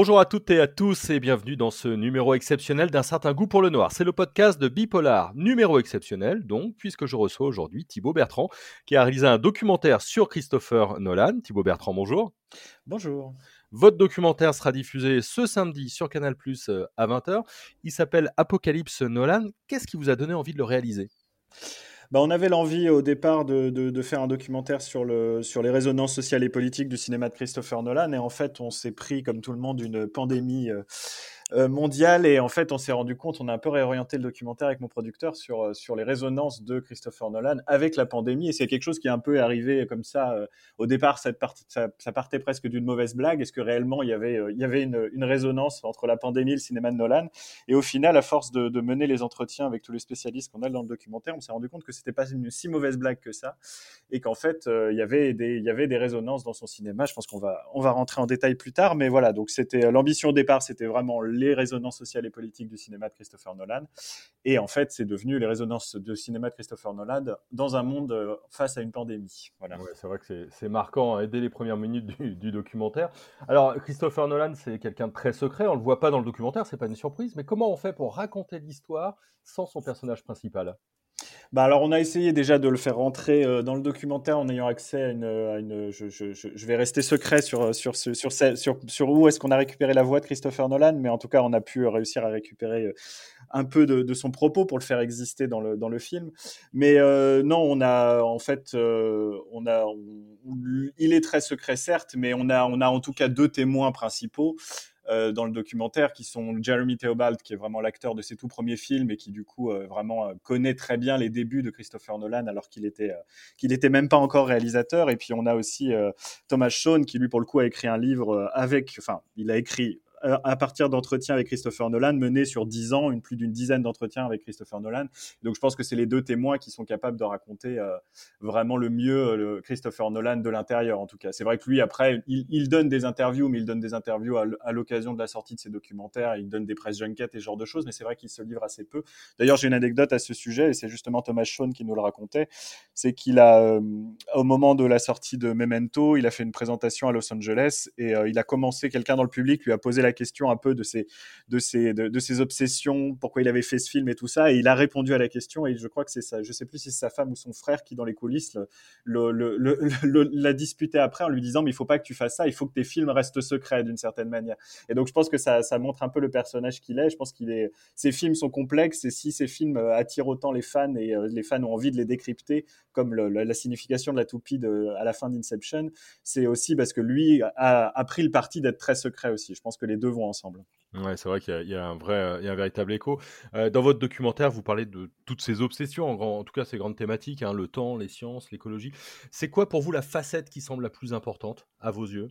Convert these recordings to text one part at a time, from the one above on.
Bonjour à toutes et à tous et bienvenue dans ce numéro exceptionnel d'un certain goût pour le noir. C'est le podcast de Bipolar, numéro exceptionnel donc, puisque je reçois aujourd'hui Thibaut Bertrand, qui a réalisé un documentaire sur Christopher Nolan. Thibaut Bertrand, bonjour. Bonjour. Votre documentaire sera diffusé ce samedi sur Canal Plus euh, à 20h. Il s'appelle Apocalypse Nolan. Qu'est-ce qui vous a donné envie de le réaliser? Bah, on avait l'envie au départ de, faire un documentaire sur, le, sur les résonances sociales et politiques du cinéma de Christopher Nolan. Et en fait, on s'est pris, comme tout le monde, une pandémie euh, mondiale. Et en fait, on s'est rendu compte, on a un peu réorienté le documentaire avec mon producteur sur, euh, sur les résonances de Christopher Nolan avec la pandémie. Et c'est quelque chose qui est un peu arrivé comme ça. Euh, au départ, ça, partait presque d'une mauvaise blague. Est-ce que réellement il y avait, il y avait une, une, résonance entre la pandémie et le cinéma de Nolan? Et au final, à force de, de mener les entretiens avec tous les spécialistes qu'on a dans le documentaire, on s'est rendu compte que c'était pas une si mauvaise blague que ça. Et qu'en fait, il, y avait des, il y avait des résonances dans son cinéma. Je pense qu'on va, on va rentrer en détail plus tard. Mais voilà, donc c'était l'ambition au départ, c'était vraiment les résonances sociales et politiques du cinéma de Christopher Nolan. Et en fait, c'est devenu les résonances de cinéma de Christopher Nolan dans un monde euh, face à une pandémie. Voilà. c'est vrai que c'est marquant hein, dès les premières minutes du, documentaire. Alors, Christopher Nolan, c'est quelqu'un de très secret. On le voit pas dans le documentaire, c'est pas une surprise. Mais comment on fait pour raconter l'histoire sans son personnage principal? Bah alors on a essayé déjà de le faire rentrer euh, dans le documentaire en ayant accès à une, une je, je, vais rester secret sur sur sur sur, sur, où est-ce qu'on a récupéré la voix de Christopher Nolan, mais en tout cas on a pu réussir à récupérer euh, un peu de, son propos pour le faire exister dans le dans le film. Mais euh, non, on a en fait on a il est très secret certes, mais on a on a en tout cas deux témoins principaux. Euh, dans le documentaire, qui sont Jeremy Theobald, qui est vraiment l'acteur de ses tout premiers films et qui du coup euh, vraiment euh, connaît très bien les débuts de Christopher Nolan alors qu'il était qu'il était même pas encore réalisateur. Et puis on a aussi Thomas Shawn qui lui pour le coup a écrit un livre avec, enfin il a écrit à partir d'entretiens avec Christopher Nolan menés sur dix ans, une plus d'une dizaine d'entretiens avec Christopher Nolan. Donc je pense que c'est les deux témoins qui sont capables de raconter euh, vraiment le mieux euh, Christopher Nolan de l'intérieur en tout cas. C'est vrai que lui après il, donne des interviews, mais il donne des interviews à, l'occasion de la sortie de ses documentaires, il donne des press junkets et ce genre de choses, mais c'est vrai qu'il se livre assez peu. D'ailleurs j'ai une anecdote à ce sujet et c'est justement Thomas Shawn qui nous le racontait, c'est qu'il a euh, au moment de la sortie de Memento, il a fait une présentation à Los Angeles et il a commencé, quelqu'un dans le public lui a posé la la question un peu de ses, de ses, de, ses obsessions, pourquoi il avait fait ce film et tout ça. Et il a répondu à la question. Et je crois que c'est ça. Je sais plus si c'est sa femme ou son frère qui, dans les coulisses, l'a le, disputé après en lui disant Mais il faut pas que tu fasses ça. Il faut que tes films restent secrets d'une certaine manière. Et donc, je pense que ça, ça montre un peu le personnage qu'il est. Je pense qu'il est. Ses films sont complexes. Et si ces films euh, attirent autant les fans et euh, les fans ont envie de les décrypter, comme la, signification de la toupie de, à la fin d'Inception, c'est aussi parce que lui a, a pris le parti d'être très secret aussi. Je pense que les deux ensemble. Ouais, c'est vrai qu'il y, a un vrai, il y a un véritable écho. Euh, dans votre documentaire, vous parlez de toutes ces obsessions, en, en tout cas ces grandes thématiques, hein, le temps, les sciences, l'écologie. C'est quoi pour vous la facette qui semble la plus importante à vos yeux?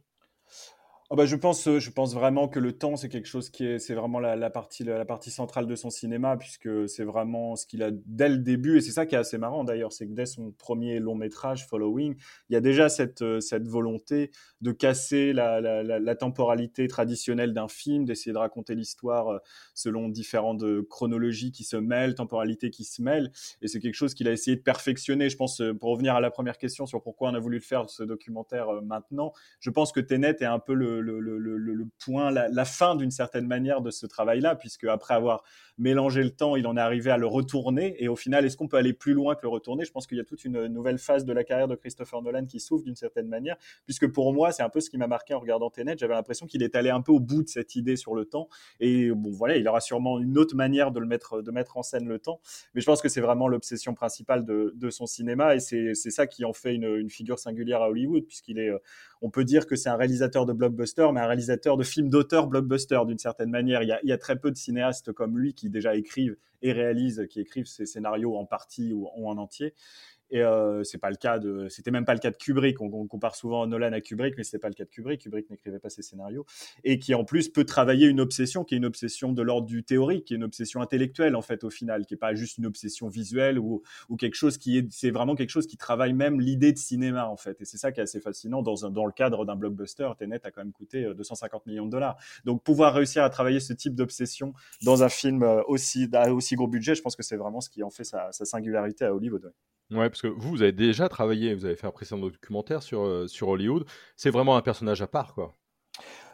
Ah bah, je pense, euh, je pense vraiment que le temps, c'est quelque chose qui est, c'est vraiment la, partie, la, partie centrale de son cinéma, puisque c'est vraiment ce qu'il a dès le début, et c'est ça qui est assez marrant d'ailleurs, c'est que dès son premier long métrage, Following, il y a déjà cette, euh, cette volonté de casser la, la, la temporalité traditionnelle d'un film, d'essayer de raconter l'histoire euh, selon différentes chronologies qui se mêlent, temporalités qui se mêlent, et c'est quelque chose qu'il a essayé de perfectionner. Je pense, pour revenir à la première question sur pourquoi on a voulu le faire ce documentaire maintenant, je pense que Tenet est un peu le le, point, la, fin d'une certaine manière de ce travail-là, puisque après avoir mélangé le temps, il en est arrivé à le retourner. Et au final, est-ce qu'on peut aller plus loin que le retourner? Je pense qu'il y a toute une nouvelle phase de la carrière de Christopher Nolan qui s'ouvre d'une certaine manière, puisque pour moi, c'est un peu ce qui m'a marqué en regardant Tenet. J'avais l'impression qu'il est allé un peu au bout de cette idée sur le temps. Et bon, voilà, il aura sûrement une autre manière de le mettre, en scène le temps. Mais je pense que c'est vraiment l'obsession principale de, son cinéma, et c'est ça qui en fait une, une figure singulière à Hollywood, puisqu'il est, on peut dire que c'est un réalisateur de blockbuster, mais un réalisateur de films d'auteur blockbuster d'une certaine manière. Il y, a, très peu de cinéastes comme lui qui déjà écrivent et réalisent, qui écrivent ces scénarios en partie ou en entier. Et euh, c'est pas le cas de, c'était même pas le cas de Kubrick. On, compare souvent Nolan à Kubrick, mais c'est pas le cas de Kubrick. Kubrick n'écrivait pas ses scénarios et qui en plus peut travailler une obsession qui est une obsession de l'ordre du théorique, qui est une obsession intellectuelle en fait au final, qui est pas juste une obsession visuelle ou, quelque chose qui est, c'est vraiment quelque chose qui travaille même l'idée de cinéma en fait. Et c'est ça qui est assez fascinant dans le cadre d'un blockbuster. Tenet a quand même coûté 250 euh, millions de dollars. Donc pouvoir réussir à travailler ce type d'obsession dans un film euh, aussi, aussi gros budget, je pense que c'est vraiment ce qui en fait sa, sa singularité à Hollywood. Ouais, parce que vous, vous avez déjà travaillé, vous avez fait un précédent documentaire sur, euh, sur Hollywood. C'est vraiment un personnage à part, quoi.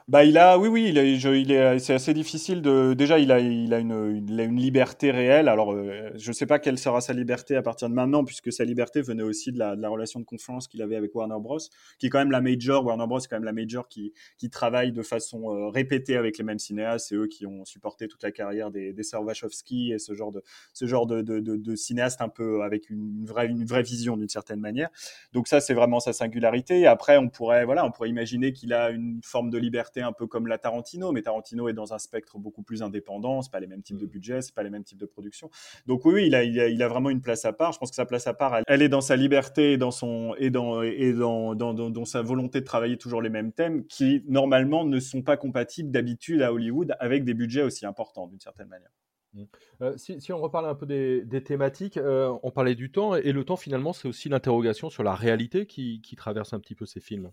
Bah, il a, oui, oui, il, est, c'est assez difficile de. Déjà, il a, il a une, une liberté réelle. Alors, euh, je ne sais pas quelle sera sa liberté à partir de maintenant, puisque sa liberté venait aussi de la, de la relation de confiance qu'il avait avec Warner Bros, qui est quand même la major. Warner Bros, c'est quand même la major qui, qui travaille de façon euh, répétée avec les mêmes cinéastes. C'est eux qui ont supporté toute la carrière des, des et ce genre de, ce genre de, de, de, de cinéastes un peu avec une, vraie, une vraie vision d'une certaine manière. Donc ça, c'est vraiment sa singularité. Après, on pourrait, voilà, on pourrait imaginer qu'il a une forme de liberté un peu comme la Tarantino, mais Tarantino est dans un spectre beaucoup plus indépendant, c'est pas les mêmes types de mm. budgets, c'est pas les mêmes types de production. Donc oui, il, a, il, a, vraiment une place à part. Je pense que sa place à part, elle, est dans sa liberté et dans son et dans et dans, dans, dans, sa volonté de travailler toujours les mêmes thèmes qui normalement ne sont pas compatibles d'habitude à Hollywood avec des budgets aussi importants d'une certaine manière. Mm. Euh, si, si, on reparle un peu des, des thématiques, euh, on parlait du temps, et le temps finalement c'est aussi l'interrogation sur la réalité qui, qui traverse un petit peu ces films.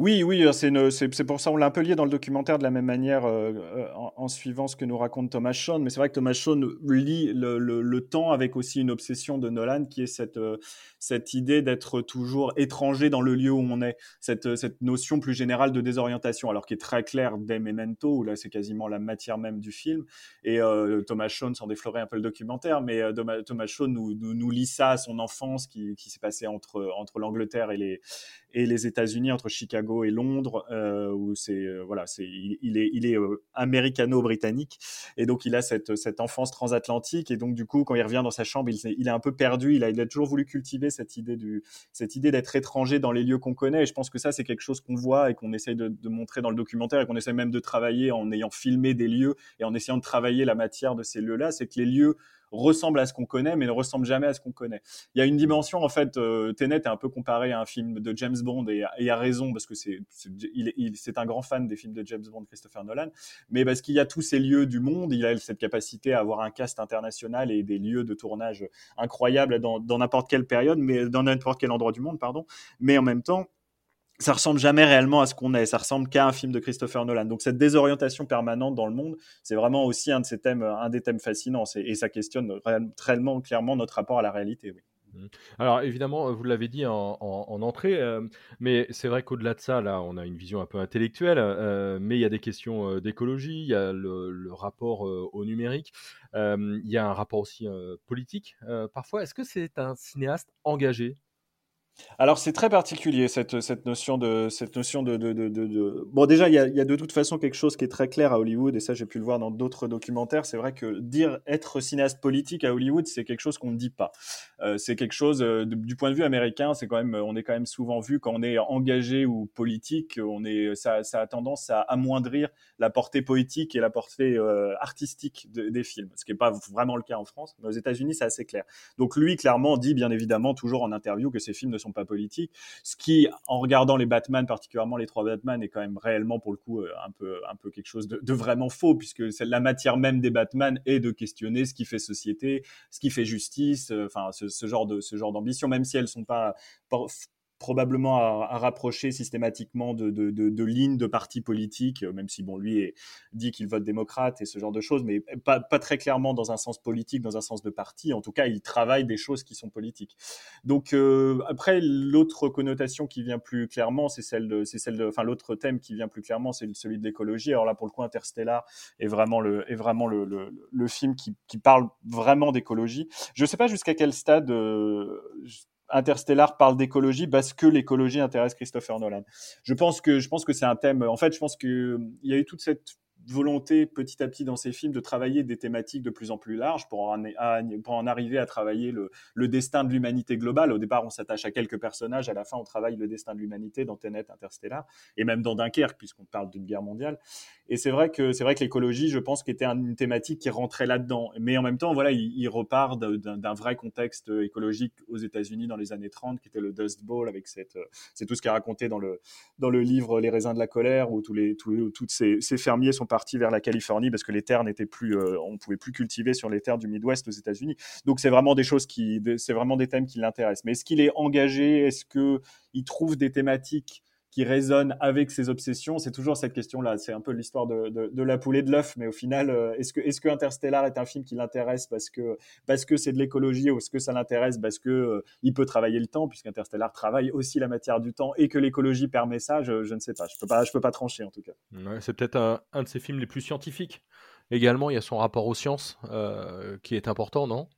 Oui, oui, euh, c'est pour ça on l'a un peu lié dans le documentaire de la même manière euh, euh, en, suivant ce que nous raconte Thomas Shawn. Mais c'est vrai que Thomas Shawn lit le, temps avec aussi une obsession de Nolan qui est cette, idée d'être toujours étranger dans le lieu où on est, cette, notion plus générale de désorientation, alors qui est très claire dès Memento, où là c'est quasiment la matière même du film. Et Thomas Shawn, sans déflorer un peu le documentaire, mais Thomas, Shawn nous, nous, ça à son enfance qui, s'est passé entre, entre l'Angleterre et les, et les États-Unis, entre Chicago et Londres, euh, où c'est euh, voilà, c'est il, est il est euh, américano-britannique et donc il a cette cette enfance transatlantique et donc du coup quand il revient dans sa chambre, il, il est un peu perdu. Il a il a toujours voulu cultiver cette idée du cette idée d'être étranger dans les lieux qu'on connaît. Et je pense que ça c'est quelque chose qu'on voit et qu'on essaye de, de, montrer dans le documentaire et qu'on essaie même de travailler en ayant filmé des lieux et en essayant de travailler la matière de ces lieux-là. C'est que les lieux ressemble à ce qu'on connaît, mais ne ressemble jamais à ce qu'on connaît. Il y a une dimension, en fait, euh, est un peu comparé à un film de James Bond, et, il a raison, parce que c'est il, c'est un grand fan des films de James Bond, Christopher Nolan, mais parce qu'il y a tous ces lieux du monde, il a cette capacité à avoir un cast international et des lieux de tournage incroyables dans n'importe quelle période, mais dans n'importe quel endroit du monde, pardon, mais en même temps, ça ressemble jamais réellement à ce qu'on est. Ça ressemble qu'à un film de Christopher Nolan. Donc cette désorientation permanente dans le monde, c'est vraiment aussi un de ces thèmes, un des thèmes fascinants. Et ça questionne réellement, clairement notre rapport à la réalité. Mmh. Alors évidemment, vous l'avez dit en, entrée, euh, mais c'est vrai qu'au-delà de ça, là, on a une vision un peu intellectuelle, euh, mais il y a des questions euh, d'écologie, il y a le, rapport au numérique, il y a un rapport aussi politique. parfois, est-ce que c'est un cinéaste engagé? Alors c'est très particulier cette, cette notion de cette notion de, de, de, de... bon déjà il y a, y a, de toute façon quelque chose qui est très clair à Hollywood et ça j'ai pu le voir dans d'autres documentaires. C'est vrai que dire être cinéaste politique à Hollywood c'est quelque chose qu'on ne dit pas. Euh, c'est quelque chose euh, du point de vue américain c'est quand même on est quand même souvent vu quand on est engagé ou politique on est ça, a tendance à amoindrir la portée poétique et la portée euh, artistique des films ce qui est pas vraiment le cas en France mais aux États-Unis c'est assez clair. Donc lui clairement dit bien évidemment toujours en interview que ces films ne pas politiques. Ce qui, en regardant les Batman, particulièrement les trois Batman, est quand même réellement pour le coup euh, un peu, un peu quelque chose de, vraiment faux, puisque la matière même des Batman est de questionner ce qui fait société, ce qui fait justice, euh, enfin ce, genre de ce genre d'ambition, même si elles sont pas probablement à, rapprocher systématiquement de, de, de, lignes de partis politiques, euh, même si bon lui est, dit qu'il vote démocrate et ce genre de choses, mais pas, pas, très clairement dans un sens politique, dans un sens de parti. En tout cas, il travaille des choses qui sont politiques. Donc euh, après, l'autre connotation qui vient plus clairement, c'est celle de, c'est celle de, enfin l'autre thème qui vient plus clairement, c'est celui de l'écologie. Alors là, pour le coup, Interstellar est vraiment le, est vraiment le, le, le film qui, qui, parle vraiment d'écologie. Je sais pas jusqu'à quel stade. Euh, Interstellar parle d'écologie parce que l'écologie intéresse Christopher Nolan. Je pense que que c'est un thème. En fait, je pense que il y a eu toute cette volonté petit à petit dans ces films de travailler des thématiques de plus en plus larges pour en, arriver à travailler le, destin de l'humanité globale. Au départ, on s'attache à quelques personnages, à la fin, on travaille le destin de l'humanité dans Tenet, Interstellar, et même dans Dunkerque, puisqu'on parle d'une guerre mondiale. Et c'est vrai que c'est vrai que l'écologie, je pense, qu'était une thématique qui rentrait là-dedans. Mais en même temps, voilà, il, repart d'un vrai contexte écologique aux États-Unis dans les années 30, qui était le Dust Bowl, avec c'est tout ce qui est raconté dans le dans le livre Les raisins de la colère, où tous les tous, toutes ces, ces fermiers sont parti vers la Californie parce que les terres n'étaient plus, euh, on pouvait plus cultiver sur les terres du Midwest aux États-Unis. Donc c'est vraiment des choses qui, c'est vraiment des thèmes qui l'intéressent. Mais est-ce qu'il est engagé? Est-ce que il trouve des thématiques qui résonne avec ses obsessions. C'est toujours cette question-là. C'est un peu l'histoire de, la poule et de l'œuf, mais au final, euh, est-ce que, Interstellar est un film qui l'intéresse parce que c'est de l'écologie ou est-ce que ça l'intéresse parce que euh, il peut travailler le temps, puisqu'Interstellar travaille aussi la matière du temps et que l'écologie permet ça je, ne sais pas. Je peux pas, je peux pas trancher en tout cas. c'est peut-être un, un, de ses films les plus scientifiques. Également, il y a son rapport aux sciences euh, qui est important, non?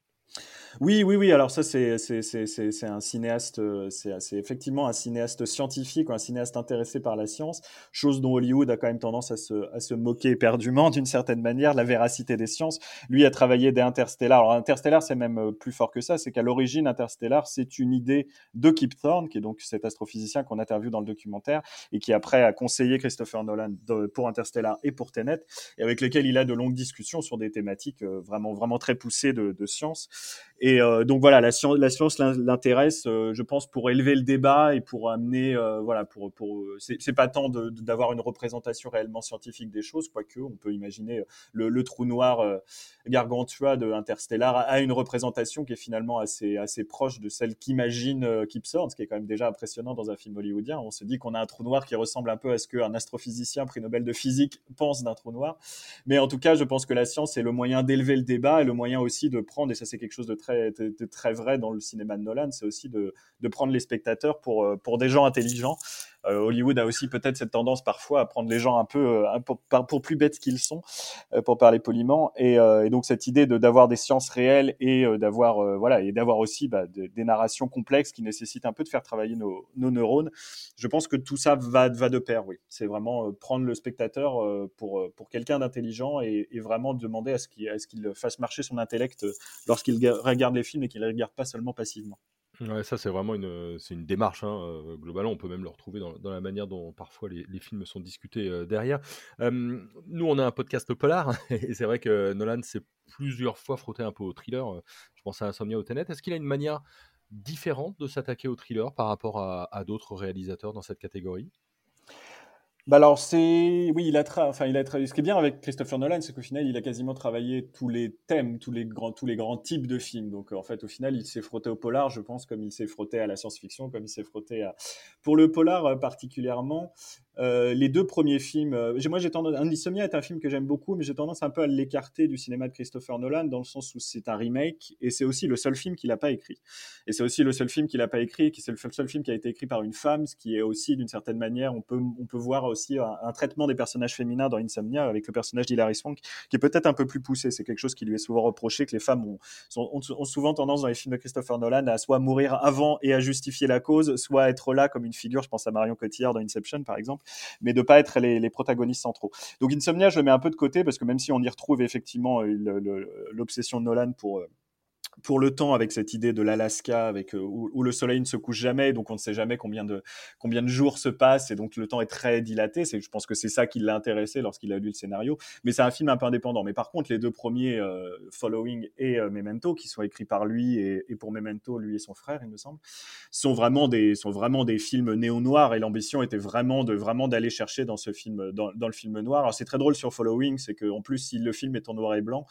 Oui, oui, oui. Alors ça, c'est c'est un cinéaste, euh, c'est effectivement un cinéaste scientifique un cinéaste intéressé par la science, chose dont Hollywood a quand même tendance à se, à se moquer éperdument d'une certaine manière, la véracité des sciences. Lui a travaillé des Interstellar. Alors Interstellar, c'est même euh, plus fort que ça, c'est qu'à l'origine, Interstellar, c'est une idée de Kip Thorne, qui est donc cet astrophysicien qu'on interviewe dans le documentaire et qui après a conseillé Christopher Nolan pour Interstellar et pour Tenet, et avec lesquels il a de longues discussions sur des thématiques euh, vraiment, vraiment très poussées de, de science. Et euh, donc voilà, la science, l'intéresse, euh, je pense, pour élever le débat et pour amener, euh, voilà, pour, pour, c'est pas tant d'avoir une représentation réellement scientifique des choses, quoique on peut imaginer le, le trou noir gargantua de Interstellar a une représentation qui est finalement assez, assez proche de celle qu'imagine Kip Thorne, ce qui est quand même déjà impressionnant dans un film hollywoodien. On se dit qu'on a un trou noir qui ressemble un peu à ce qu'un astrophysicien prix Nobel de physique pense d'un trou noir. Mais en tout cas, je pense que la science est le moyen d'élever le débat et le moyen aussi de prendre, et ça c'est quelque chose de très très, vrai dans le cinéma de Nolan, c'est aussi de, prendre les spectateurs pour, euh, des gens intelligents Hollywood a aussi peut-être cette tendance parfois à prendre les gens un peu euh, pour, plus bêtes qu'ils sont, euh, pour parler poliment. Et, donc cette idée de d'avoir des sciences réelles et d'avoir voilà et d'avoir aussi bah, des narrations complexes qui nécessitent un peu de faire travailler nos, neurones. Je pense que tout ça va, va de pair. Oui, c'est vraiment prendre le spectateur pour pour quelqu'un d'intelligent et, vraiment demander à ce qu'il qu'il fasse marcher son intellect lorsqu'il regarde les films et qu'il ne regarde pas seulement passivement. Ouais, ça c'est vraiment une, c'est une démarche. Hein, globalement, on peut même le retrouver dans, dans la manière dont parfois les, films sont discutés derrière. nous, on a un podcast polar et c'est vrai que Nolan s'est plusieurs fois frotté un peu au thriller. Je pense à Insomnia ou Tenet. Est-ce qu'il a une manière différente de s'attaquer au thriller par rapport à d'autres réalisateurs dans cette catégorie? Bah alors c'est oui il a enfin il a travaillé ce qui est bien avec Christopher Nolan c'est qu'au final il a quasiment travaillé tous les thèmes tous les grands tous les grands types de films. Donc en fait au final il s'est frotté au polar je pense comme il s'est frotté à la science-fiction comme il s'est frotté à pour le polar euh, particulièrement euh, les deux premiers films, euh, moi j'ai tendance, Insomnia est un film que j'aime beaucoup, mais j'ai tendance un peu à l'écarter du cinéma de Christopher Nolan dans le sens où c'est un remake et c'est aussi le seul film qu'il n'a pas écrit. Et c'est aussi le seul film qu'il n'a pas écrit, qui c'est le seul film qui a été écrit par une femme, ce qui est aussi d'une certaine manière, on peut, on peut voir aussi un, traitement des personnages féminins dans Insomnia avec le personnage d'Hilary Swank qui est peut-être un peu plus poussé. C'est quelque chose qui lui est souvent reproché que les femmes ont, ont, souvent tendance dans les films de Christopher Nolan à soit mourir avant et à justifier la cause, soit être là comme une figure. Je pense à Marion Cotillard dans Inception par exemple mais de pas être les, protagonistes centraux. Donc Insomnia, je le mets un peu de côté parce que même si on y retrouve effectivement euh, l'obsession de Nolan pour euh, pour le temps avec cette idée de l'Alaska avec euh, où, le soleil ne se couche jamais donc on ne sait jamais combien de combien de jours se passent et donc le temps est très dilaté c'est je pense que c'est ça qui l'a intéressé lorsqu'il a lu le scénario. Mais c'est un film un peu indépendant. Mais par contre les deux premiers euh, Following et euh, Memento qui sont écrits par lui et, pour Memento lui et son frère il me semble sont vraiment des sont vraiment des films néo noirs et l'ambition était vraiment de vraiment d'aller chercher dans ce film dans, dans le film noir. Alors c'est très drôle sur Following c'est que en plus si le film est en noir et blanc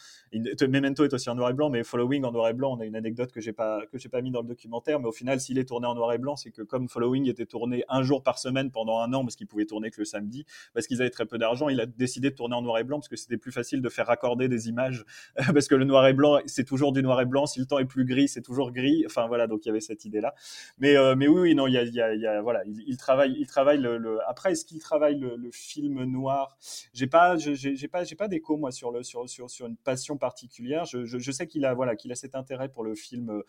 Memento est aussi en noir et blanc mais Following en noir et blanc On a une anecdote que j'ai pas que j'ai pas mis dans le documentaire, mais au final, s'il est tourné en noir et blanc, c'est que comme Following était tourné un jour par semaine pendant un an, parce qu'il pouvait tourner que le samedi, parce qu'ils avaient très peu d'argent, il a décidé de tourner en noir et blanc parce que c'était plus facile de faire raccorder des images, parce que le noir et blanc, c'est toujours du noir et blanc. Si le temps est plus gris, c'est toujours gris. Enfin voilà, donc il y avait cette idée-là. Mais euh, mais oui, non, il y a, voilà, il, travaille, il travaille le, Après, est-ce qu'il travaille le, film noir? J'ai pas, j'ai pas, j'ai pas d'écho moi sur le sur sur sur une passion particulière. Je, je, je sais qu'il a voilà qu'il a cet intérêt pour le film, euh,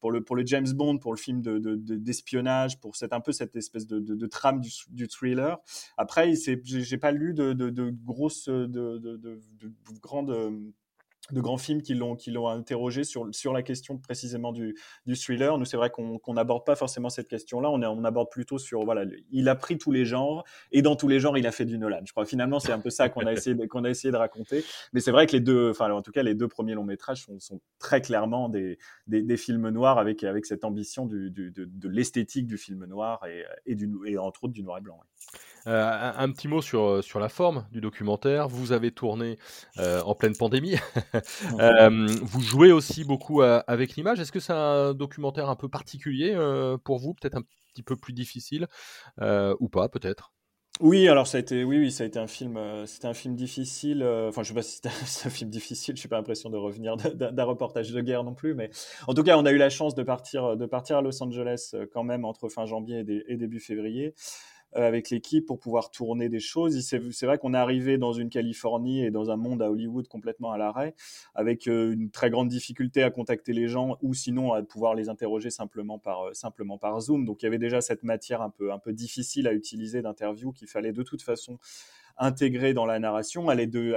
pour le, pour le James Bond, pour le film d'espionnage, de, pour cette, un peu cette espèce de, trame du, thriller. Après, j'ai pas lu de, grosses, de, grandes de grands films qui l'ont qui l'ont interrogé sur sur la question précisément du, du thriller. Nous, c'est vrai qu'on n'aborde pas forcément cette question-là. On, on aborde plutôt sur voilà, il a pris tous les genres et dans tous les genres, il a fait du Nolan. Je crois finalement c'est un peu ça qu'on a essayé qu'on a essayé de raconter. Mais c'est vrai que les deux, enfin en tout cas les deux premiers longs métrages sont, sont très clairement des, des, des, films noirs avec avec cette ambition du, du, de, de l'esthétique du film noir et, et du et entre autres du noir et blanc. Euh, un, petit mot sur, sur la forme du documentaire. Vous avez tourné euh, en pleine pandémie, vous jouez aussi beaucoup avec l'image. Est-ce que c'est un documentaire un peu particulier pour vous, peut-être un petit peu plus difficile ou pas, peut-être? Oui, alors ça a été, oui, oui, ça a été un film, euh, c'était un film difficile. Euh, enfin, je sais pas si c'était un film difficile. Je suis pas l'impression de revenir d'un reportage de guerre non plus, mais en tout cas, on a eu la chance de partir, de partir à Los Angeles euh, quand même entre fin janvier et début février. Euh, avec l'équipe pour pouvoir tourner des choses. C'est vrai qu'on est arrivé dans une Californie et dans un monde à Hollywood complètement à l'arrêt, avec euh, une très grande difficulté à contacter les gens ou sinon à pouvoir les interroger simplement par, euh, simplement par Zoom. Donc il y avait déjà cette matière un peu, un peu difficile à utiliser d'interview qu'il fallait de toute façon intégrer dans la narration. Elle est de,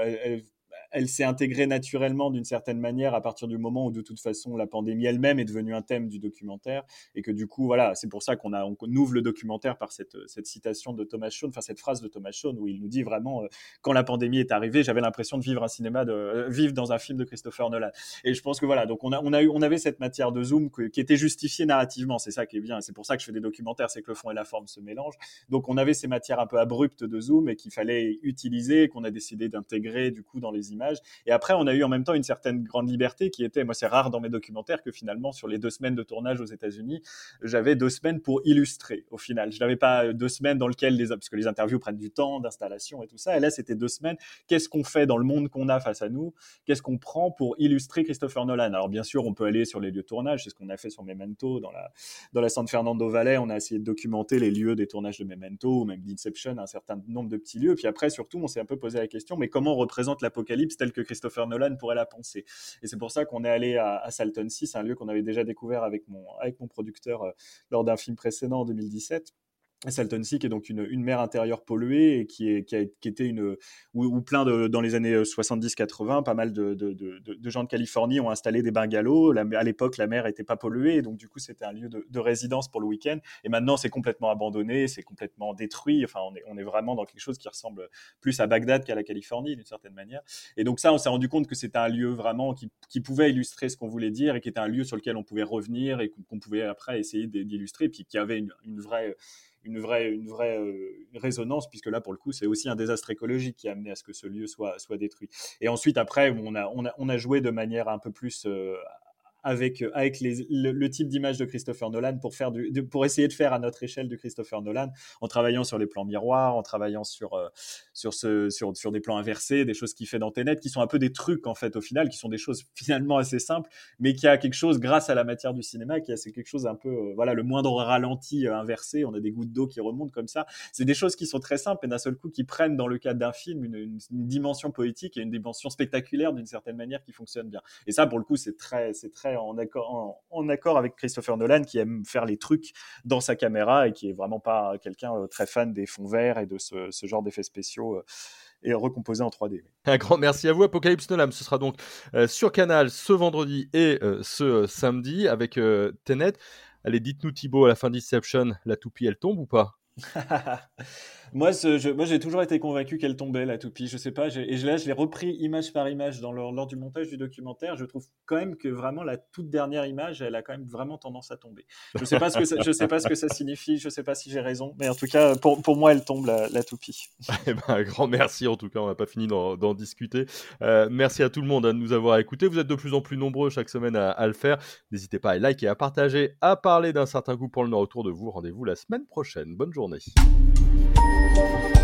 s'est intégrée naturellement d'une certaine manière à partir du moment où de toute façon la pandémie elle-même est devenue un thème du documentaire et que du coup voilà c'est pour ça qu'on a on ouvre le documentaire par cette, cette citation de Thomas Shawn, enfin cette phrase de Thomas Shawn où il nous dit vraiment euh, quand la pandémie est arrivée j'avais l'impression de vivre un cinéma de euh, vivre dans un film de Christopher Nolan et je pense que voilà donc on a on a eu on avait cette matière de zoom qui était justifiée narrativement. C'est ça qui est bien c'est pour ça que je fais des documentaires c'est que le fond et la forme se mélangent. Donc on avait ces matières un peu abruptes de zoom et qu'il fallait utiliser qu'on a décidé d'intégrer du coup dans les images et après, on a eu en même temps une certaine grande liberté qui était, moi, c'est rare dans mes documentaires que finalement, sur les deux semaines de tournage aux États-Unis, j'avais deux semaines pour illustrer au final. Je n'avais pas deux semaines dans lesquelles les, parce que les interviews prennent du temps d'installation et tout ça. Et là, c'était deux semaines. Qu'est-ce qu'on fait dans le monde qu'on a face à nous? Qu'est-ce qu'on prend pour illustrer Christopher Nolan? Alors, bien sûr, on peut aller sur les lieux de tournage. C'est ce qu'on a fait sur Memento dans la, dans la San Fernando Valley. On a essayé de documenter les lieux des tournages de Memento ou même d'Inception, un certain nombre de petits lieux. Puis après, surtout, on s'est un peu posé la question, mais comment on représente l'apocalypse tel que Christopher Nolan pourrait la penser. Et c'est pour ça qu'on est allé à, Salton 6, un lieu qu'on avait déjà découvert avec mon, avec mon producteur euh, lors d'un film précédent en 2017. Salton Sea, qui est donc une, une, mer intérieure polluée et qui, est, qui, a, qui était une où, plein de dans les années 70-80, euh, pas mal de, de, de, gens de Californie ont installé des bungalows. à l'époque, la mer était pas polluée, donc du coup, c'était un lieu de, résidence pour le week-end. Et maintenant, c'est complètement abandonné, c'est complètement détruit. Enfin, on est, on est vraiment dans quelque chose qui ressemble plus à Bagdad qu'à la Californie d'une certaine manière. Et donc ça, on s'est rendu compte que c'était un lieu vraiment qui, qui pouvait illustrer ce qu'on voulait dire et qui était un lieu sur lequel on pouvait revenir et qu'on pouvait après essayer d'illustrer, puis qui avait une, une vraie une vraie, une vraie euh, résonance, puisque là, pour le coup, c'est aussi un désastre écologique qui a amené à ce que ce lieu soit, soit détruit. Et ensuite, après, on a, on a, on a joué de manière un peu plus euh, avec, euh, avec le, type d'image de Christopher Nolan pour, faire pour essayer de faire à notre échelle du Christopher Nolan, en travaillant sur les plans miroirs, en travaillant sur, euh, sur, sur, des plans inversés, des choses qu'il fait dans Tenet, qui sont un peu des trucs en fait au final, qui sont des choses finalement assez simples, mais qui a quelque chose grâce à la matière du cinéma, qui a quelque chose un peu, euh, voilà, le moindre ralenti inversé, on a des gouttes d'eau qui remontent comme ça. C'est des choses qui sont très simples et d'un seul coup qui prennent dans le cadre d'un film une, une, une, dimension poétique et une dimension spectaculaire d'une certaine manière qui fonctionne bien. Et ça, pour le coup, c'est très, c'est très en accord, en, accord avec Christopher Nolan qui aime faire les trucs dans sa caméra et qui est vraiment pas quelqu'un euh, très fan des fonds verts et de ce, genre d'effets spéciaux euh, et recomposés en 3D. Un grand merci à vous, Apocalypse Nolan. Ce sera donc euh, sur Canal ce vendredi et ce samedi avec Tenet. Allez, dites-nous Thibaut, à la fin d'Inception, la toupie, elle tombe ou pas? moi, moi, j'ai toujours été convaincu qu'elle tombait, la toupie. Je sais pas. Et là, je l'ai repris image par image lors du montage du documentaire. Je trouve quand même que vraiment la toute dernière image, elle a quand même vraiment tendance à tomber. Je sais sais pas ce que ça signifie. Je sais pas si j'ai raison, mais en tout cas, pour, moi, elle tombe la, toupie. Eh ben, un grand merci. En tout cas, on n'a pas fini d'en discuter. Euh, merci à tout le monde hein, de nous avoir écoutés. Vous êtes de plus en plus nombreux chaque semaine à, à le faire. N'hésitez pas à liker, à partager, à parler d'un certain goût pour le Nord autour de vous. Rendez-vous la semaine prochaine. Bonne journée. Música